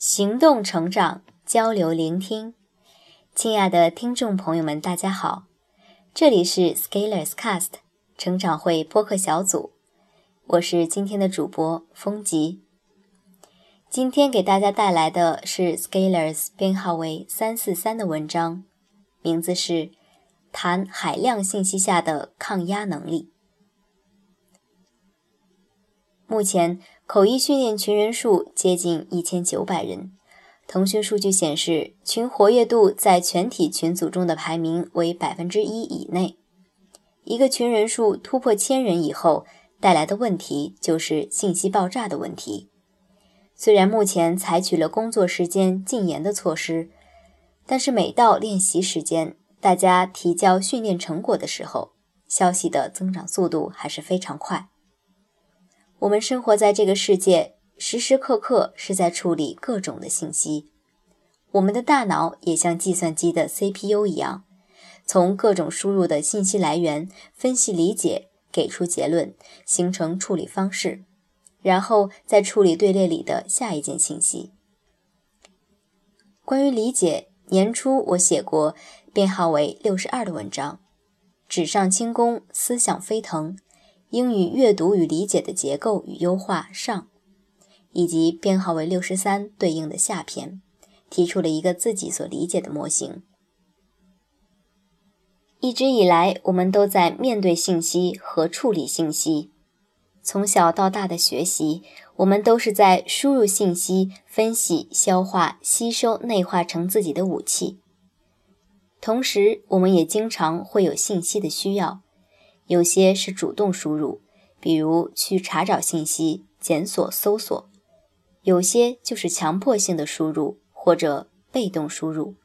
行动成长，交流聆听。亲爱的听众朋友们，大家好，这里是 Scalers Cast 成长会播客小组，我是今天的主播风吉。今天给大家带来的是 Scalers 编号为三四三的文章，名字是《谈海量信息下的抗压能力》。目前，口译训练群人数接近一千九百人。腾讯数据显示，群活跃度在全体群组中的排名为百分之一以内。一个群人数突破千人以后，带来的问题就是信息爆炸的问题。虽然目前采取了工作时间禁言的措施，但是每到练习时间，大家提交训练成果的时候，消息的增长速度还是非常快。我们生活在这个世界，时时刻刻是在处理各种的信息。我们的大脑也像计算机的 CPU 一样，从各种输入的信息来源分析、理解，给出结论，形成处理方式，然后再处理队列里的下一件信息。关于理解，年初我写过编号为六十二的文章，纸上轻功，思想飞腾。英语阅读与理解的结构与优化上，以及编号为六十三对应的下篇，提出了一个自己所理解的模型。一直以来，我们都在面对信息和处理信息。从小到大的学习，我们都是在输入信息、分析、消化、吸收、内化成自己的武器。同时，我们也经常会有信息的需要。有些是主动输入，比如去查找信息、检索、搜索；有些就是强迫性的输入或者被动输入，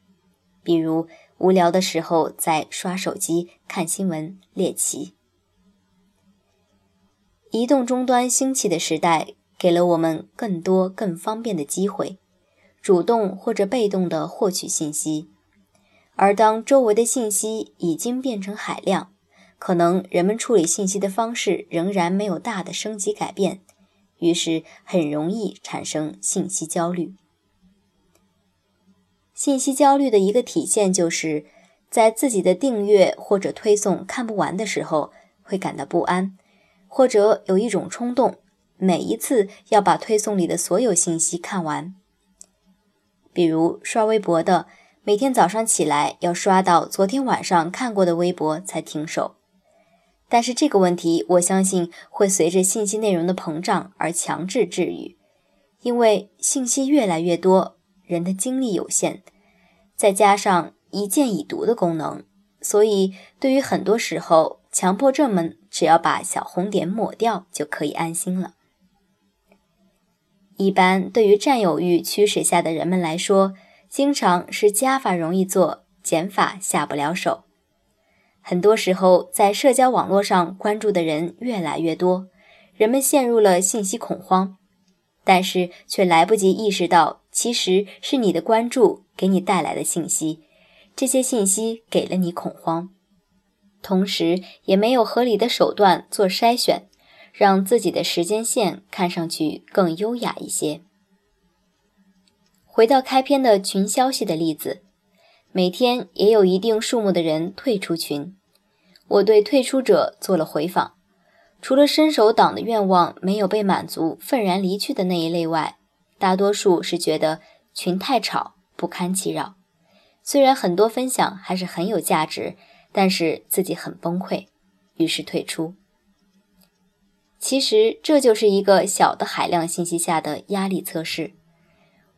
比如无聊的时候在刷手机、看新闻、猎奇。移动终端兴起的时代，给了我们更多、更方便的机会，主动或者被动的获取信息。而当周围的信息已经变成海量，可能人们处理信息的方式仍然没有大的升级改变，于是很容易产生信息焦虑。信息焦虑的一个体现就是在自己的订阅或者推送看不完的时候，会感到不安，或者有一种冲动，每一次要把推送里的所有信息看完。比如刷微博的，每天早上起来要刷到昨天晚上看过的微博才停手。但是这个问题，我相信会随着信息内容的膨胀而强制治愈，因为信息越来越多，人的精力有限，再加上一键已读的功能，所以对于很多时候，强迫症们只要把小红点抹掉就可以安心了。一般对于占有欲驱使下的人们来说，经常是加法容易做，减法下不了手。很多时候，在社交网络上关注的人越来越多，人们陷入了信息恐慌，但是却来不及意识到，其实是你的关注给你带来的信息，这些信息给了你恐慌，同时也没有合理的手段做筛选，让自己的时间线看上去更优雅一些。回到开篇的群消息的例子。每天也有一定数目的人退出群，我对退出者做了回访，除了伸手党的愿望没有被满足、愤然离去的那一类外，大多数是觉得群太吵、不堪其扰。虽然很多分享还是很有价值，但是自己很崩溃，于是退出。其实这就是一个小的海量信息下的压力测试。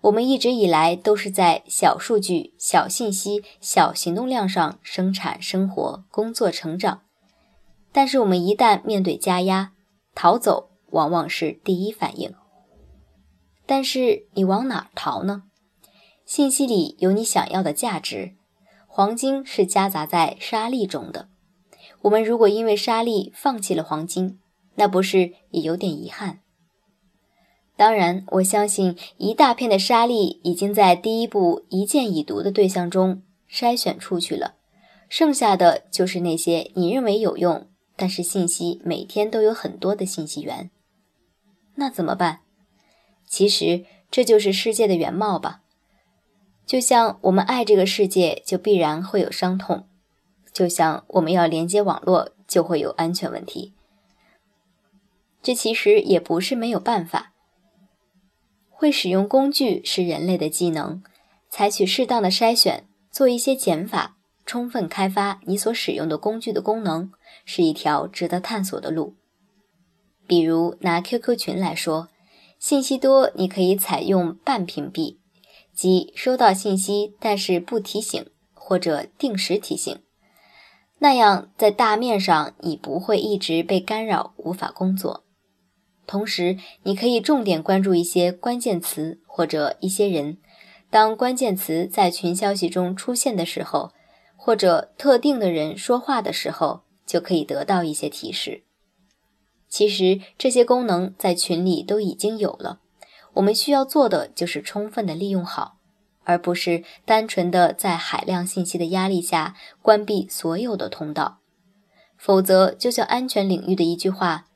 我们一直以来都是在小数据、小信息、小行动量上生产、生活、工作、成长，但是我们一旦面对加压，逃走往往是第一反应。但是你往哪逃呢？信息里有你想要的价值，黄金是夹杂在沙粒中的。我们如果因为沙粒放弃了黄金，那不是也有点遗憾？当然，我相信一大片的沙粒已经在第一步一键已读的对象中筛选出去了，剩下的就是那些你认为有用，但是信息每天都有很多的信息源。那怎么办？其实这就是世界的原貌吧。就像我们爱这个世界，就必然会有伤痛；就像我们要连接网络，就会有安全问题。这其实也不是没有办法。会使用工具是人类的技能，采取适当的筛选，做一些减法，充分开发你所使用的工具的功能，是一条值得探索的路。比如拿 QQ 群来说，信息多，你可以采用半屏蔽。即收到信息，但是不提醒或者定时提醒，那样在大面上你不会一直被干扰，无法工作。同时，你可以重点关注一些关键词或者一些人，当关键词在群消息中出现的时候，或者特定的人说话的时候，就可以得到一些提示。其实这些功能在群里都已经有了。我们需要做的就是充分的利用好，而不是单纯的在海量信息的压力下关闭所有的通道。否则，就像安全领域的一句话：“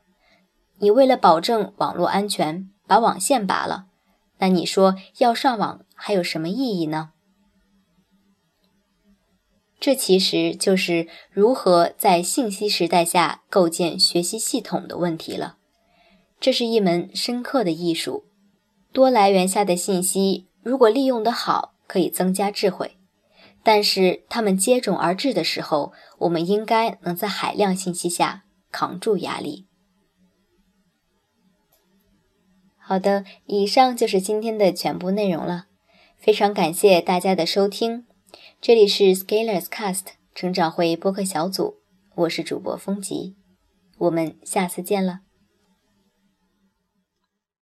你为了保证网络安全，把网线拔了，那你说要上网还有什么意义呢？”这其实就是如何在信息时代下构建学习系统的问题了。这是一门深刻的艺术。多来源下的信息，如果利用得好，可以增加智慧；但是它们接踵而至的时候，我们应该能在海量信息下扛住压力。好的，以上就是今天的全部内容了，非常感谢大家的收听。这里是 Scalers Cast 成长会播客小组，我是主播风吉，我们下次见了。